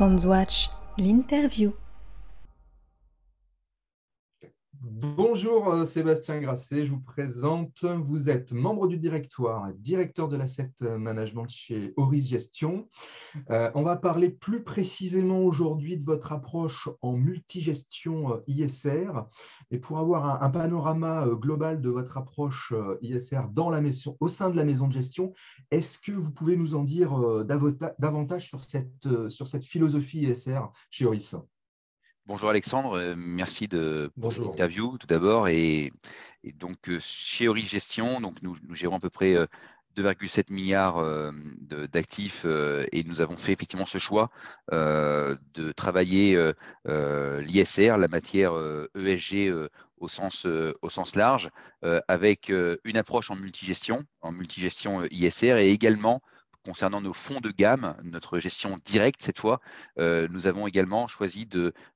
Fondswatch, l'interview. Bonjour euh, Sébastien Grasset, je vous présente. Vous êtes membre du directoire, directeur de l'asset management chez Horis Gestion. Euh, on va parler plus précisément aujourd'hui de votre approche en multigestion euh, ISR. Et pour avoir un, panorama global de votre approche ISR dans la maison, au sein de la maison de gestion, est-ce que vous pouvez nous en dire davantage sur cette, sur cette philosophie ISR chez Horis Bonjour Alexandre, euh, merci de l'interview tout d'abord. Et, donc euh, chez Ori Gestion, donc nous, gérons à peu près 2,7 euh, milliards d'actifs et nous avons fait effectivement ce choix de travailler l'ISR, la matière ESG e au sens, au sens large, avec une approche en multigestion, en multigestion ISR et également concernant nos fonds de gamme, notre gestion directe cette fois, euh, nous avons également choisi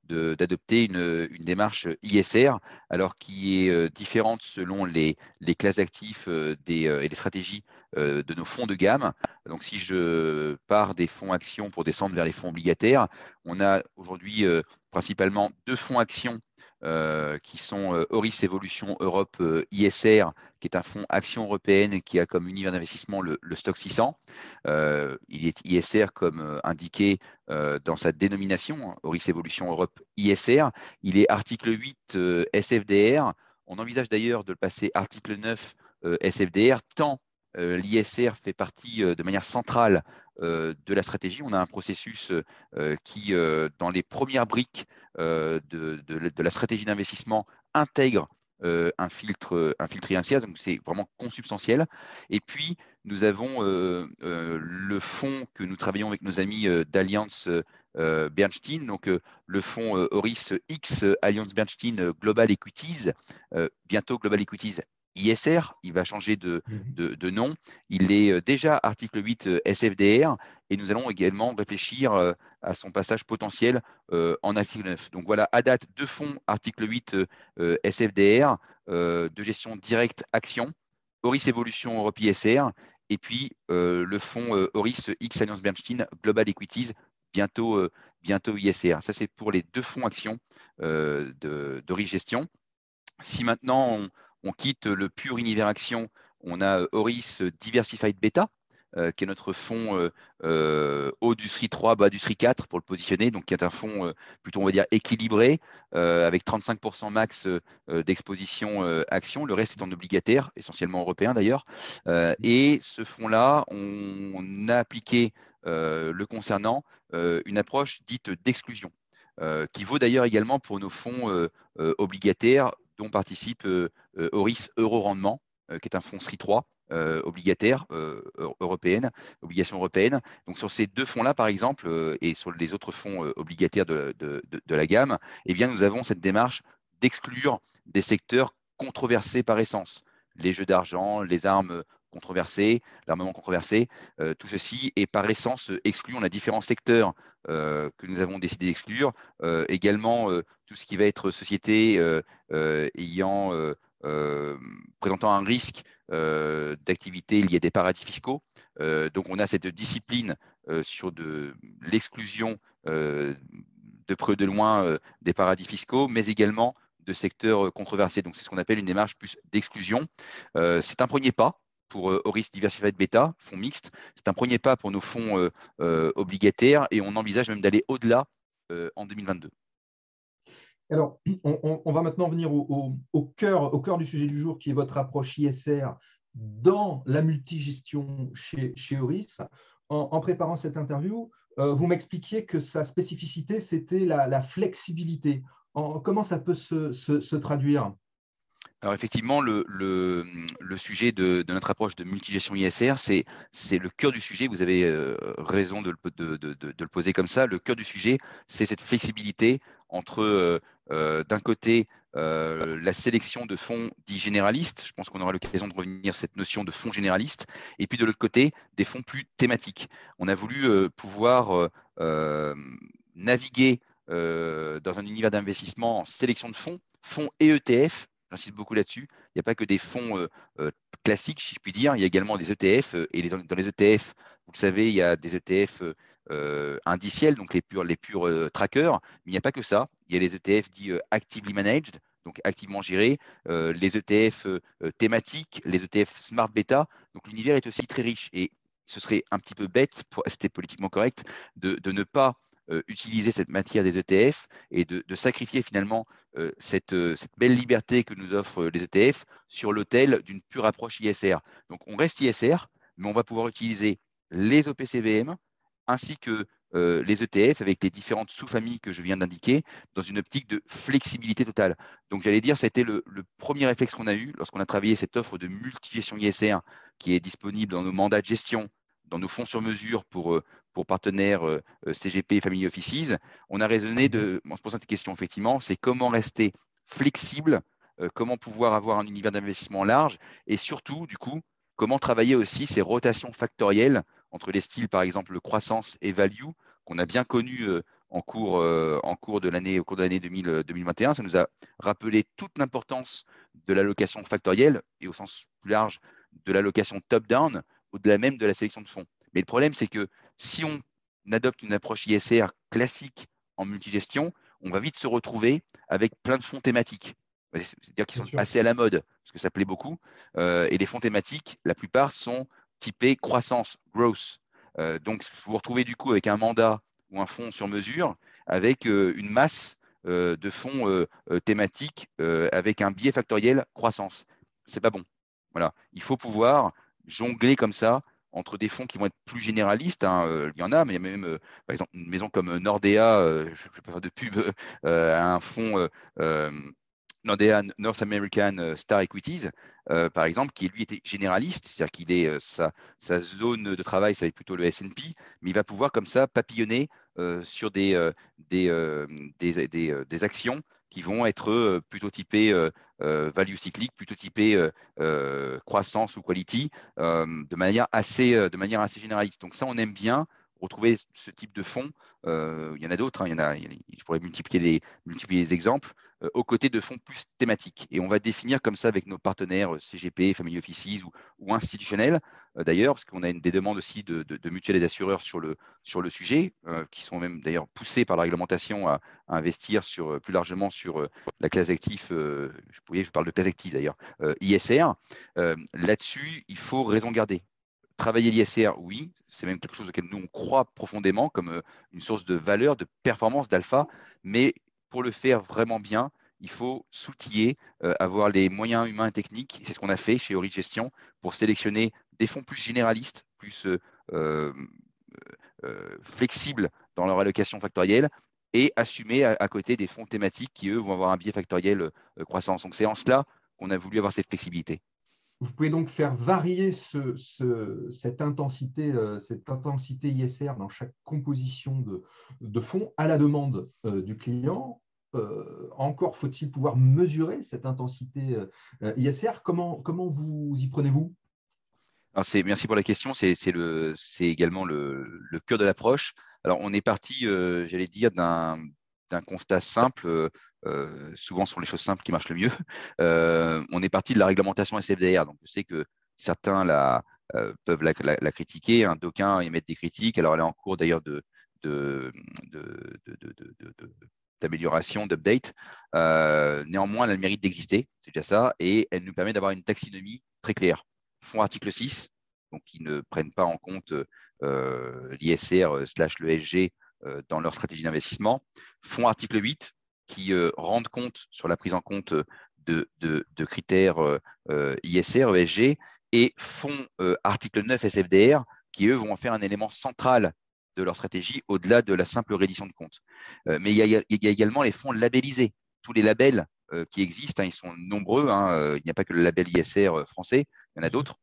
d'adopter une, démarche ISR, alors qui est euh, différente selon les, classes d'actifs euh, et les stratégies de nos fonds de gamme. Donc, si je pars des fonds actions pour descendre vers les fonds obligataires, on a aujourd'hui principalement deux fonds actions euh, qui sont euh, Horis Evolution Europe euh, ISR, qui est un fonds action européenne qui a comme univers d'investissement le, stock 600. il est ISR comme indiqué dans sa dénomination, hein, Horis Evolution Europe ISR. Il est article 8 SFDR. On envisage d'ailleurs de le passer article 9 SFDR, tant l'ISR fait partie de manière centrale de la stratégie. On a un processus qui, dans les premières briques de, la stratégie d'investissement, intègre un filtre, un filtre donc c'est vraiment consubstantiel. Et puis, nous avons le fonds que nous travaillons avec nos amis d'Alliance Bernstein, donc le fonds Horis X Alliance Bernstein Global Equities, bientôt Global Equities ISR, il va changer de, nom. Il est euh, déjà article 8 euh, SFDR et nous allons également réfléchir euh, à son passage potentiel en article 9. Donc voilà, à date, deux fonds article 8 SFDR de gestion directe action, Horis Evolution Europe ISR et puis le fonds Horis X Alliance Bernstein Global Equities, bientôt, bientôt ISR. Ça, c'est pour les deux fonds actions d'Horis Gestion. Si maintenant on, on quitte le pur univers action. On a Horis Diversified Beta, euh, qui est notre fonds euh, euh, haut du SRI 3, bas du SRI 4 pour le positionner, donc qui est un fonds plutôt on dire équilibré, avec 35% max d'exposition action, le reste est en obligataire, essentiellement européen d'ailleurs. et ce fonds-là, on, a appliqué le concernant une approche dite d'exclusion. qui vaut d'ailleurs également pour nos fonds obligataires dont participe euh, euh, Horis Euro Rendement, euh, qui est un fonds SRI 3 obligataire européenne, obligation européenne. Donc sur ces deux fonds-là, par exemple, et sur les autres fonds obligataires de, la gamme, eh bien, nous avons cette démarche d'exclure des secteurs controversés par essence. Les jeux d'argent, les armes controversées, l'armement controversé, tout ceci est par essence exclu. On a différents secteurs euh, que nous avons décidé d'exclure. Euh, également, euh, tout ce qui va être société ayant présentant un risque d'activité liée à des paradis fiscaux. donc, on a cette discipline sur de l'exclusion de près de loin des paradis fiscaux, mais également de secteurs controversés. Donc, c'est ce qu'on appelle une démarche plus d'exclusion. c'est un premier pas pour Horis euh, Diversified Beta, fonds mixte. C'est un premier pas pour nos fonds euh, euh, obligataires et on envisage même d'aller au-delà en 2022. Alors, on, va maintenant venir au, cœur, du sujet du jour, qui est votre approche ISR dans la multigestion chez, chez Horis. En, préparant cette interview, vous m'expliquiez que sa spécificité, c'était la, flexibilité. comment ça peut se traduire? Alors effectivement, le, sujet de, notre approche de multigestion ISR, c'est le cœur du sujet. Vous avez euh, raison de le, poser comme ça. Le cœur du sujet, c'est cette flexibilité entre, euh, euh, d'un côté, la sélection de fonds dits généralistes. Je pense qu'on aura l'occasion de revenir sur cette notion de fonds généralistes. Et puis de l'autre côté, des fonds plus thématiques. On a voulu pouvoir naviguer dans un univers d'investissement en sélection de fonds, fonds et ETF j'insiste beaucoup là-dessus, il n'y a pas que des fonds classiques, si je puis dire, il y a également des ETF, et dans les ETF, vous le savez, il y a des ETF indiciels, donc les purs, trackers, mais il n'y a pas que ça, il y a les ETF dits actively managed, donc activement gérés, les ETF thématiques, les ETF smart beta, donc l'univers est aussi très riche, et ce serait un petit peu bête, pour rester politiquement correct, de, ne pas euh, utiliser cette matière des ETF et de, sacrifier finalement euh, cette, euh, cette, belle liberté que nous offrent les ETF sur l'autel d'une pure approche ISR. Donc on reste ISR, mais on va pouvoir utiliser les OPCVM ainsi que les ETF avec les différentes sous-familles que je viens d'indiquer dans une optique de flexibilité totale. Donc j'allais dire, été le, le premier réflexe qu'on a eu lorsqu'on a travaillé cette offre de multigestion ISR qui est disponible dans nos mandats de gestion, dans nos fonds sur mesure pour, pour partenaires euh, euh, CGP et Family Offices, on a raisonné de, en se posant cette question effectivement, c'est comment rester flexible, euh, comment pouvoir avoir un univers d'investissement large et surtout, du coup, comment travailler aussi ces rotations factorielles entre les styles, par exemple, croissance et value, qu'on a bien connu en cours, en cours de l'année, au cours de l'année 2021. Ça nous a rappelé toute l'importance de l'allocation factorielle et au sens plus large de l'allocation top-down, au-delà même de la sélection de fonds. Mais le problème, c'est que si on adopte une approche ISR classique en multigestion, on va vite se retrouver avec plein de fonds thématiques. C'est-à-dire qu'ils sont passés à la mode, parce que ça plaît beaucoup. Euh, et les fonds thématiques, la plupart sont typés croissance, growth. Euh, donc, vous vous retrouvez du coup avec un mandat ou un fonds sur mesure avec euh, une masse de fonds thématiques avec un biais factoriel croissance. C'est pas bon. Voilà. Il faut pouvoir jongler comme ça entre des fonds qui vont être plus généralistes. Hein, euh, il y en a, mais il y a même, euh, par exemple, une maison comme Nordea, euh, je ne vais pas faire de pub, un fonds Nordea North American Star Equities, par exemple, qui lui était généraliste, c'est-à-dire qu'il est, sa, zone de travail, ça va être plutôt le S&P, mais il va pouvoir comme ça papillonner sur des, actions qui vont être euh, plutôt typés euh, euh, value cyclique, plutôt typés croissance ou quality, de, manière assez, de manière assez généraliste. Donc ça, on aime bien retrouver ce type de fonds. il y en a d'autres, je pourrais multiplier les, exemples, aux côtés de fonds plus thématiques. Et on va définir comme ça avec nos partenaires CGP, Family Offices ou, institutionnels, d'ailleurs, parce qu'on a des demandes aussi de, mutuelles et d'assureurs sur le, sur le sujet, qui sont même d'ailleurs poussés par la réglementation à, investir sur, plus largement sur la classe d'actifs, je, je parle de classe active d'ailleurs, ISR. Là-dessus, il faut raison garder travailler l'ISR, oui, c'est même quelque chose auquel nous on croit profondément comme euh, une source de valeur, de performance, d'alpha, mais pour le faire vraiment bien, il faut s'outiller, euh, avoir les moyens humains et techniques. C'est ce qu'on a fait chez Ori Gestion pour sélectionner des fonds plus généralistes, plus euh, flexibles dans leur allocation factorielle et assumer à, côté des fonds thématiques qui, eux, vont avoir un biais factoriel croissance. Donc, c'est en cela qu'on a voulu avoir cette flexibilité. Vous pouvez donc faire varier cette, intensité, euh, cette intensité ISR dans chaque composition de, fonds à la demande euh, du client. Euh, encore faut-il pouvoir mesurer cette intensité ISR. Comment, comment vous y prenez-vous? Merci pour la question. C'est également le, le, cœur de l'approche. Alors, on est parti, j'allais dire, d'un constat simple. Euh, souvent ce sont les choses simples qui marchent le mieux. Euh, on est parti de la réglementation SFDR. Donc, je sais que certains la, euh, peuvent la, critiquer, hein, d'aucuns émettent des critiques. Alors, elle est en cours d'ailleurs de, d'amélioration, d'update. néanmoins, elle a le mérite d'exister, c'est déjà ça, et elle nous permet d'avoir une taxinomie très claire. Fonds article 6, donc qui ne prennent pas en compte l'ISR slash l'ESG dans leur stratégie d'investissement. Fonds article 8, qui euh, rendent compte sur la prise en compte euh, de, critères euh, ISR, ESG, et font article 9 SFDR, qui eux vont faire un élément central de leur stratégie au-delà de la simple reddition de compte. mais il y, a, également les fonds labellisés. Tous les labels qui existent, hein, ils sont nombreux. Hein, il n'y a pas que le label ISR français, il y en a d'autres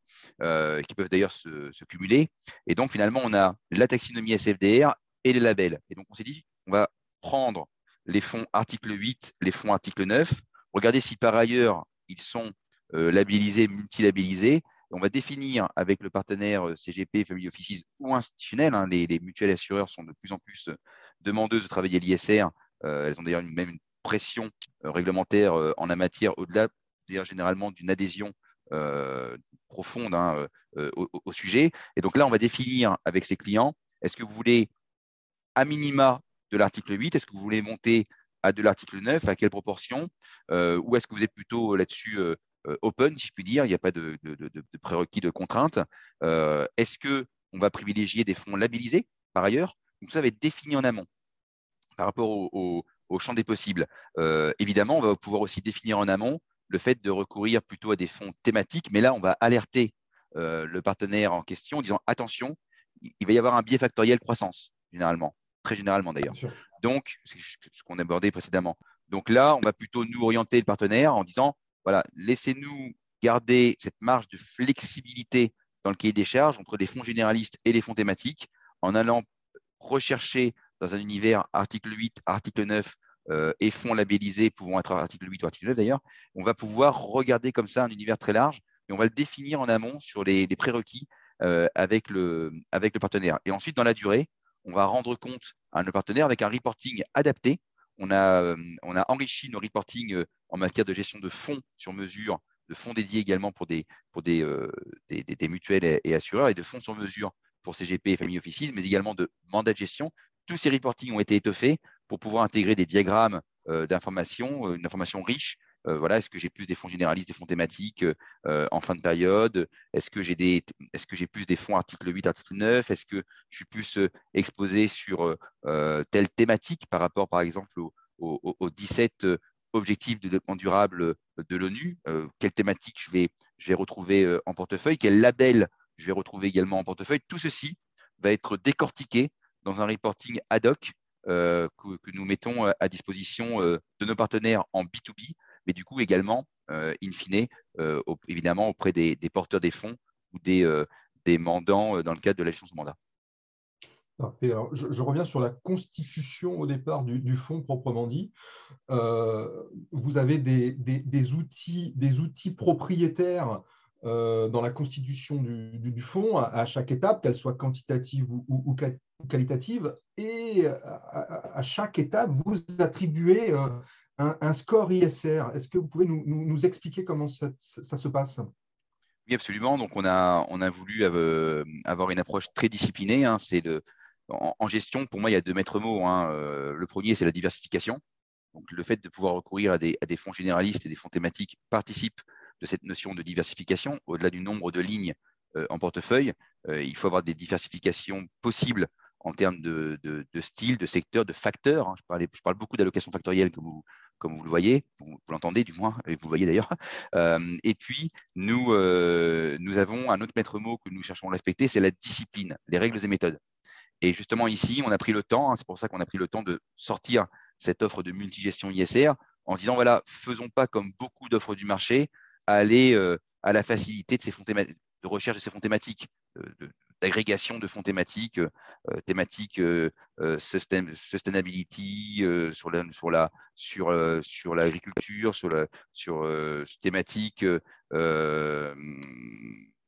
qui peuvent d'ailleurs se, se, cumuler. Et donc finalement, on a la taxinomie SFDR et les labels. Et donc on s'est dit, on va prendre les fonds article 8, les fonds article 9. Regardez si par ailleurs ils sont euh, labellisés, multilabellisés. On va définir avec le partenaire euh, CGP, Family Offices ou institutionnel, hein, les, mutuelles assureurs sont de plus en plus euh, demandeuses de travailler l'ISR. elles ont d'ailleurs même une pression réglementaire en la matière au-delà c'est-à-dire généralement d'une adhésion profonde hein, au, sujet. Et donc là, on va définir avec ces clients, est-ce que vous voulez à minima de l'article 8, est-ce que vous voulez monter à de l'article 9, à quelle proportion, ou est-ce que vous êtes plutôt là-dessus open, si je puis dire, il n'y a pas de, prérequis de contrainte. est-ce qu'on va privilégier des fonds labellisés par ailleurs? Donc ça va être défini en amont par rapport au champ des possibles. évidemment, on va pouvoir aussi définir en amont le fait de recourir plutôt à des fonds thématiques, mais là, on va alerter le partenaire en question en disant attention, il va y avoir un biais factoriel croissance, généralement, très généralement d'ailleurs. Donc, c'est ce qu'on abordait précédemment. Donc là, on va plutôt nous orienter le partenaire en disant voilà, laissez-nous garder cette marge de flexibilité dans le cahier des charges entre les fonds généralistes et les fonds thématiques en allant rechercher dans un univers article 8, article 9 euh, et fonds labellisés pouvant être article 8 ou article 9 d'ailleurs, on va pouvoir regarder comme ça un univers très large et on va le définir en amont sur les, prérequis euh, avec, le, avec le partenaire. Et ensuite, dans la durée, on va rendre compte à nos partenaires avec un reporting adapté. On a, euh, enrichi nos reporting en matière de gestion de fonds sur mesure, de fonds dédiés également pour des, des, mutuelles et, assureurs et de fonds sur mesure pour CGP et Family Offices, mais également de mandats de gestion. Tous ces reportings ont été étoffés pour pouvoir intégrer des diagrammes euh, d'informations, euh, une information riche. Euh, voilà, est-ce que j'ai plus des fonds généralistes, des fonds thématiques en fin de période? Est-ce que j'ai plus des fonds article 8, article 9 Est-ce que je suis plus exposé sur telle thématique par rapport, par exemple, aux 17 objectifs de développement durable de l'ONU? Quelle thématique je vais, retrouver en portefeuille? Quel label je vais retrouver également en portefeuille? Tout ceci va être décortiqué dans un reporting ad hoc euh, que, nous mettons euh, à disposition euh, de nos partenaires en B2B, mais du coup également, in fine, évidemment auprès des, porteurs des fonds ou des, des mandants dans le cadre de la de mandat. Parfait. je, reviens sur la constitution au départ du, fonds proprement dit. vous avez des, outils, des outils propriétaires euh, dans la constitution du, fonds à, chaque étape, qu'elle soit quantitative ou, qualitative. Et à, chaque étape, vous attribuez euh, un, score ISR. Est-ce que vous pouvez nous, expliquer comment ça, se passe? Oui, absolument. Donc, on a, on a voulu euh, avoir une approche très disciplinée. Hein. C'est en, gestion, pour moi, il y a deux maîtres mots. Hein. Le premier, c'est la diversification. Donc, le fait de pouvoir recourir à des, fonds généralistes et des fonds thématiques participe de cette notion de diversification. Au-delà du nombre de lignes euh, en portefeuille, euh, il faut avoir des diversifications possibles en termes de, style, de secteur, de facteurs. Hein. Je, parle beaucoup d'allocation factorielle, comme vous, comme vous le voyez, vous, l'entendez du moins, et vous le voyez d'ailleurs. Euh, et puis, nous, nous avons un autre maître mot que nous cherchons à respecter, c'est la discipline, les règles et méthodes. Et justement, ici, on a pris le temps, hein, c'est pour ça qu'on a pris le temps de sortir cette offre de multigestion ISR en disant, voilà, faisons pas comme beaucoup d'offres du marché, aller euh, à la facilité de ces fonds de recherche de ces fonds thématiques, d'agrégation de fonds thématiques, euh, thématiques euh, sustainability sur la, sur la sur sur l'agriculture, sur la sur thématiques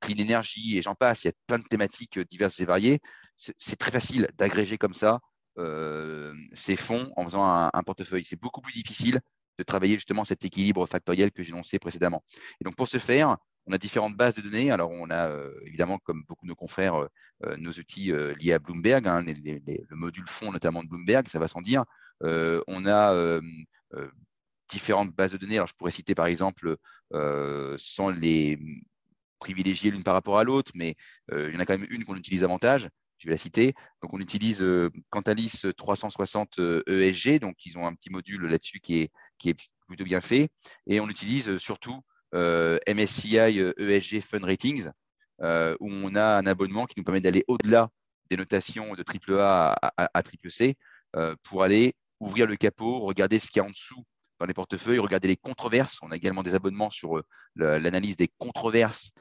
clean energy et j'en passe. Il y a plein de thématiques diverses et variées. C'est très facile d'agréger comme ça ces fonds en faisant un portefeuille. C'est beaucoup plus difficile de travailler justement cet équilibre factoriel que j'ai énoncé précédemment. Et donc pour ce faire, on a différentes bases de données. Alors on a euh, évidemment, comme beaucoup de nos confrères, euh, euh, nos outils liés à Bloomberg, hein, le module fond notamment de Bloomberg, ça va sans dire. on a différentes bases de données. Alors je pourrais citer par exemple, sans les privilégier l'une par rapport à l'autre, mais il y en a quand même une qu'on utilise davantage je vais la citer. Donc, on utilise Cantalis 360 ESG, donc ils ont un petit module là-dessus qui est, plutôt bien fait. Et on utilise surtout MSCI ESG Fund Ratings, où on a un abonnement qui nous permet d'aller au-delà des notations de AAA à, à, CCC pour aller ouvrir le capot, regarder ce qu'il y a en dessous dans les portefeuilles, regarder les controverses. On a également des abonnements sur l'analyse des controverses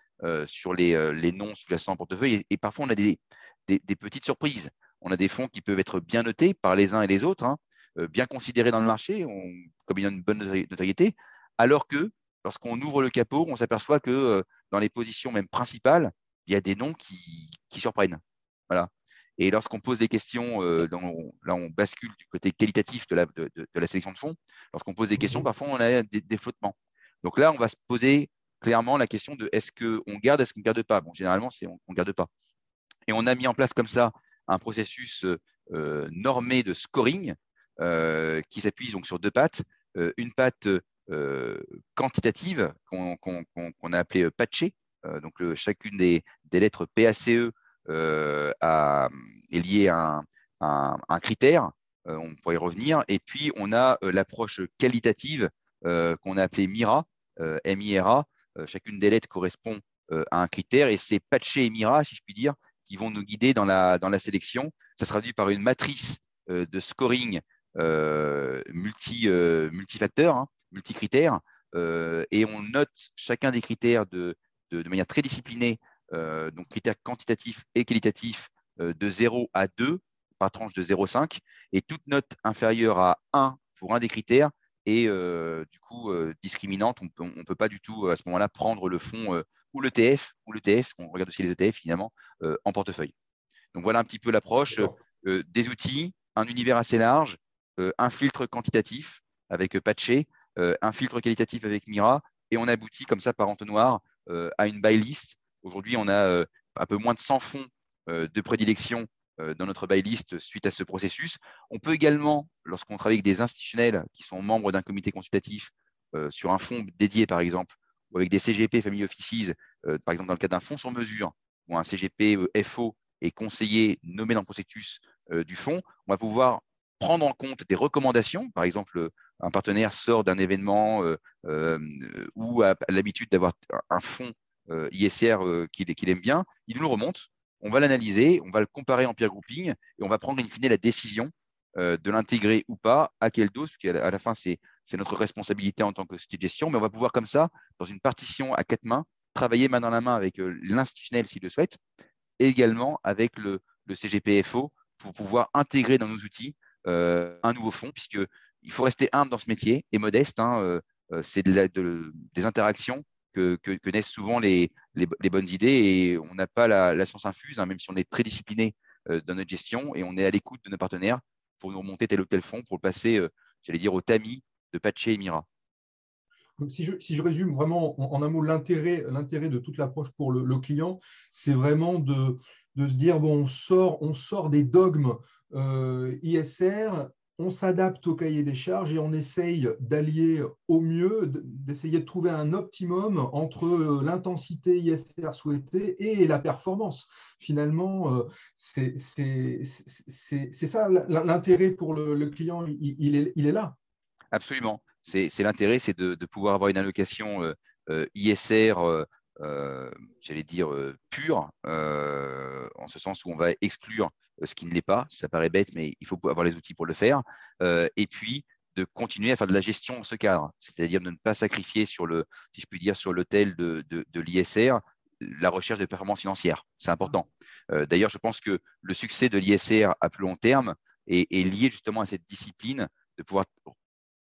sur les, les noms sous-jacents en portefeuille. et, parfois, on a des, petites surprises. On a des fonds qui peuvent être bien notés par les uns et les autres, hein, euh, bien considérés dans le marché, comme il y a une bonne notoriété, alors que lorsqu'on ouvre le capot, on s'aperçoit que euh, dans les positions même principales, il y a des noms qui, surprennent. Voilà. Et lorsqu'on pose des questions, euh, là on bascule du côté qualitatif de la, sélection de fonds, lorsqu'on pose des questions, mmh parfois on a des, flottements. Donc là, on va se poser clairement la question de est-ce qu'on garde, est-ce qu'on ne garde pas? Bon, généralement, c'est on ne garde pas. Et on a mis en place comme ça un processus euh, normé de scoring qui s'appuie donc sur deux pattes. Une patte quantitative qu'on a appelée patchée. donc chacune des, lettres PACE est liée à un, critère. on pourrait y revenir. Et puis on a l'approche qualitative qu'on a appelée MIRA, MIRA. chacune des lettres correspond à un critère et c'est patché et MIRA, si je puis dire, qui vont nous guider dans la, sélection. Ça se traduit par une matrice euh, de scoring euh, multi, euh, multifacteur, hein, multicritère, et on note chacun des critères de, de, manière très disciplinée, donc critères quantitatifs et qualitatifs de 0 à 2 par tranche de 0,5, et toute note inférieure à 1 pour un des critères est du coup discriminante. On ne peut pas du tout à ce moment-là prendre le fond ou l'ETF, ou l'ETF, on regarde aussi les ETF évidemment, euh, en portefeuille. Donc voilà un petit peu l'approche euh, des outils, un univers assez large, euh, un filtre quantitatif avec Patché, un filtre qualitatif avec Mira, et on aboutit comme ça par entonnoir à une buy list. Aujourd'hui, on a un peu moins de 100 fonds de prédilection dans notre buy list suite à ce processus. On peut également, lorsqu'on travaille avec des institutionnels qui sont membres d'un comité consultatif sur un fonds dédié, par exemple, ou avec des CGP Family Offices, euh, par exemple dans le cas d'un fonds sur mesure, où un CGP euh, FO est conseiller nommé dans le euh, du fonds, on va pouvoir prendre en compte des recommandations. Par exemple, un partenaire sort d'un événement ou a l'habitude d'avoir un fonds ISR qu'il aime bien, il nous le remonte, on va l'analyser, on va le comparer en peer grouping et on va prendre in fine la décision euh, de l'intégrer ou pas, à quelle dose, parce qu'à la fin, c'est notre responsabilité en tant que société de gestion, mais on va pouvoir comme ça, dans une partition à quatre mains, travailler main dans la main avec euh, l'institutionnel s'il le souhaite, et également avec le, CGPFO pour pouvoir intégrer dans nos outils euh, un nouveau fonds, puisqu'il faut rester humble dans ce métier et modeste. Hein, c'est des interactions que, naissent souvent les, bonnes idées et on n'a pas la, science infuse, hein, même si on est très discipliné dans notre gestion et on est à l'écoute de nos partenaires pour nous remonter tel ou tel fond, pour le passer, euh, j'allais dire, au tamis de Paché et Mira. Si, je, résume vraiment en, un mot l'intérêt, de toute l'approche pour le, client, c'est vraiment de, se dire bon, on sort, des dogmes euh, ISR on s'adapte au cahier des charges et on essaye d'allier au mieux, d'essayer de trouver un optimum entre euh, l'intensité ISR souhaitée et la performance. Finalement, euh, c'est ça l'intérêt pour le, client, il, est, là. Absolument. C'est l'intérêt, c'est de, pouvoir avoir une allocation euh, ISR j'allais dire, euh, pure, euh, en ce sens où on va exclure ce qui ne l'est pas. Ça paraît bête, mais il faut avoir les outils pour le faire. et puis, de continuer à faire de la gestion dans ce cadre, c'est-à-dire de ne pas sacrifier sur le, si je puis dire, sur l'hôtel de, de, l'ISR la recherche de performance financière. C'est important. D'ailleurs, je pense que le succès de l'ISR à plus long terme est, lié justement à cette discipline de pouvoir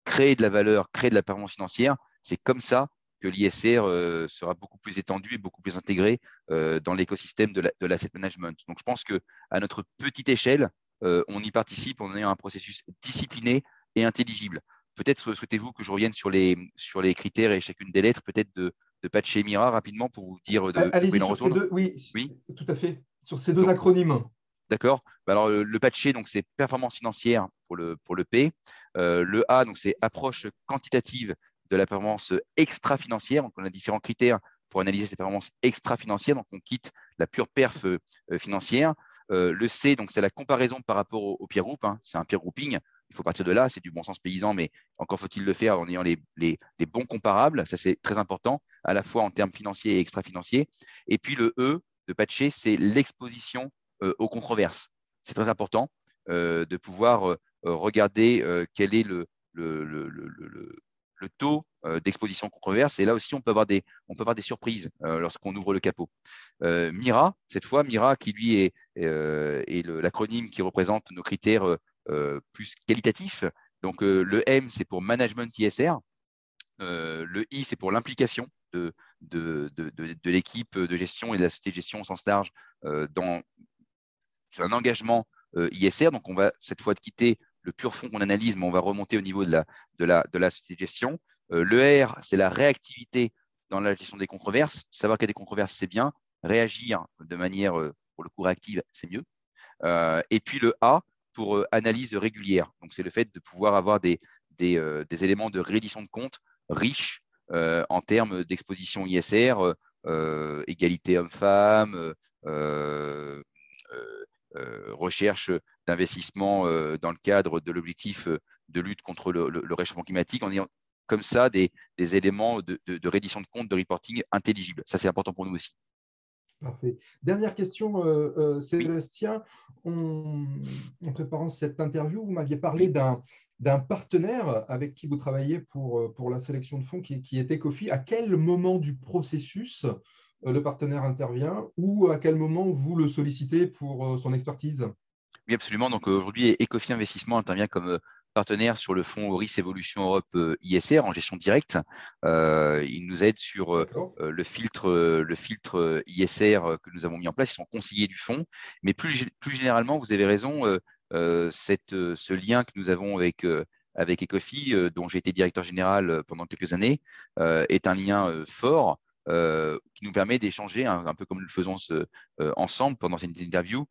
créer de la valeur, créer de la performance financière. C'est comme ça que l'ISR euh, sera beaucoup plus étendu et beaucoup plus intégré euh, dans l'écosystème de l'asset management. Donc, je pense qu'à notre petite échelle, euh, on y participe en ayant un processus discipliné et intelligible. Peut-être souhaitez-vous que je revienne sur les, sur les critères et chacune des lettres, peut-être de, de Patché Mira rapidement pour vous dire de, Allez-y sur ces deux, oui, oui, tout à fait. Sur ces deux acronymes. D'accord bah Alors, le patché, donc c'est performance financière pour le, pour le P. le A, donc c'est approche quantitative de la performance extra-financière. Donc, on a différents critères pour analyser ces performances extra-financières. Donc, on quitte la pure perf euh, financière. Euh, le C, donc c'est la comparaison par rapport au, peer group. Hein. C'est un peer grouping. Il faut partir de là. C'est du bon sens paysan, mais encore faut-il le faire en ayant les, bons comparables. Ça, c'est très important, à la fois en termes financiers et extra-financiers. Et puis le E de patcher, c'est l'exposition euh, aux controverses. C'est très important de pouvoir regarder quel est le taux euh, d'exposition controverse. Et là aussi, on peut avoir des, on peut avoir des surprises euh, lorsqu'on ouvre le capot. Euh, Mira, cette fois, Mira qui lui est, est l'acronyme qui représente nos critères plus qualitatifs. Donc le M, c'est pour management ISR. le I, c'est pour l'implication de, de, de, de l'équipe de gestion et de la société de gestion au sens large dans un engagement ISR. Donc on va cette fois quitter le pur fond qu'on analyse, mais on va remonter au niveau de la, de la, de la société de gestion. le R, c'est la réactivité dans la gestion des controverses. Savoir qu'il y a des controverses, c'est bien. Réagir de manière, pour le coup, réactive, c'est mieux. et puis le A, pour analyse régulière. Donc, c'est le fait de pouvoir avoir des, des, éléments de réédition de compte riches en termes d'exposition ISR, égalité homme-femme, recherche d'investissement dans le cadre de l'objectif de lutte contre le, réchauffement climatique, en ayant comme ça des, éléments de, de, reddition de compte, de reporting intelligibles. Ça, c'est important pour nous aussi. Parfait. Dernière question, euh, euh, Sébastien. En, préparant cette interview, vous m'aviez parlé d'un partenaire avec qui vous travaillez pour, euh, pour la sélection de fonds qui, qui est Ecofi. À quel moment du processus le partenaire intervient ou à quel moment vous le sollicitez pour son expertise? Oui, absolument. Donc aujourd'hui, Ecofi Investissement intervient comme partenaire sur le fonds Auris Evolution Europe euh, ISR en gestion directe. Euh, il nous aide sur euh, le filtre, le filtre ISR que nous avons mis en place. Ils sont conseillers du fonds. Mais plus, plus généralement, vous avez raison, cette, ce lien que nous avons avec, avec Ecofi, dont j'ai été directeur général pendant quelques années, est un lien fort. Qui nous permet d'échanger, un, peu comme nous le faisons ensemble pendant cette interview,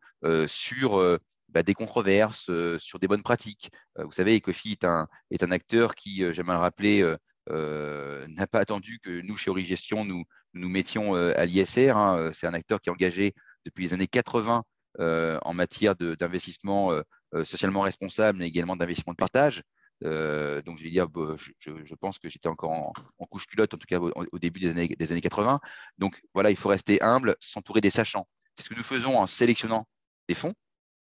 sur bah, des controverses, euh, sur des bonnes pratiques. Euh, vous savez, Ecofi est un, est un acteur qui, euh, j'aimerais le rappeler, n'a pas attendu que nous, chez Origestion, nous nous mettions à l'ISR. Hein. C'est un acteur qui est engagé depuis les années 80 en matière d'investissement socialement responsable, mais également d'investissement de partage. Donc, je vais dire, bah, je, pense que j'étais encore en, couche culotte, en tout cas au, début des années, des années 80. Donc, voilà, il faut rester humble, s'entourer des sachants. C'est ce que nous faisons en sélectionnant des fonds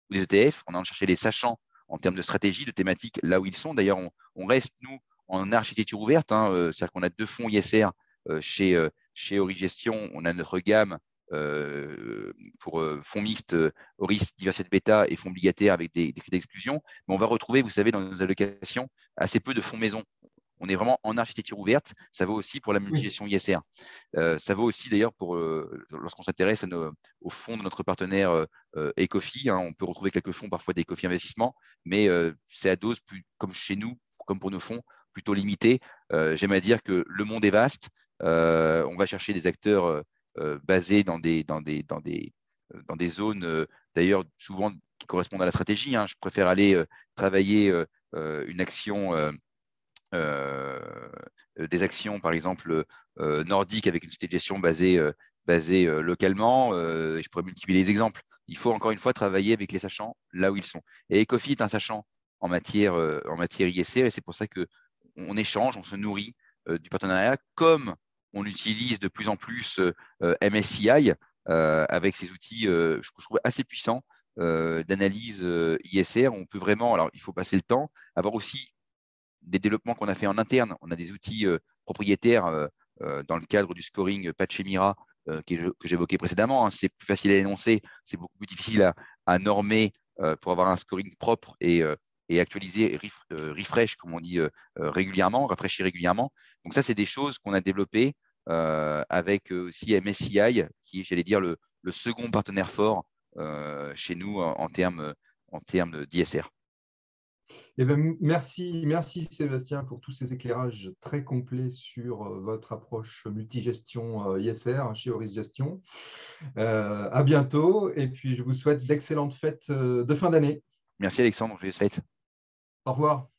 ou des ETF, on en chercher les sachants en termes de stratégie, de thématiques, là où ils sont. D'ailleurs, on, reste, nous, en architecture ouverte, hein, euh, c'est-à-dire qu'on a deux fonds ISR euh, chez, euh, chez Origestion, on a notre gamme pour fonds mixtes, Oris Diversité Beta et fonds obligataires avec des, des critères d'exclusion. Mais on va retrouver, vous savez, dans nos allocations, assez peu de fonds maison on est vraiment en architecture ouverte. Ça vaut aussi pour la multigestion ISR. Euh, ça vaut aussi d'ailleurs pour euh, lorsqu'on s'intéresse au fond de notre partenaire euh, Ecofi. Hein, on peut retrouver quelques fonds, parfois des Ecofi Investissement, mais c'est à dose plus comme chez nous, comme pour nos fonds, plutôt limité. J'aime à dire que le monde est vaste. on va chercher des acteurs basés dans des, dans des, dans des, dans des zones, d'ailleurs souvent qui correspondent à la stratégie. Hein. Je préfère aller travailler une action euh, des actions, par exemple, euh, nordiques avec une société de gestion basée, euh, basée localement. je pourrais multiplier les exemples. Il faut encore une fois travailler avec les sachants là où ils sont. Et Ecofi est un sachant en matière, en matière ISR et c'est pour ça qu'on échange, on se nourrit du partenariat comme on utilise de plus en plus MSCI avec ces outils, je trouve assez puissants d'analyse ISR. On peut vraiment, alors il faut passer le temps, avoir aussi des développements qu'on a fait en interne. On a des outils euh, propriétaires euh, euh, dans le cadre du scoring Patchemira que j'évoquais précédemment. Hein. C'est plus facile à énoncer, c'est beaucoup plus difficile à, normer pour avoir un scoring propre et, et actualisé, refresh, comme on dit régulièrement, rafraîchir régulièrement. Donc ça, c'est des choses qu'on a développées avec aussi MSCI, qui est, j'allais dire, le, second partenaire fort chez nous en, termes en termes d'ISR. Eh ben, merci, merci Sébastien pour tous ces éclairages très complets sur euh, votre approche multigestion euh, ISR chez Horis Gestion. Euh, à bientôt et puis je vous souhaite d'excellentes fêtes de fin d'année. Merci Alexandre, je vous souhaite. Au revoir.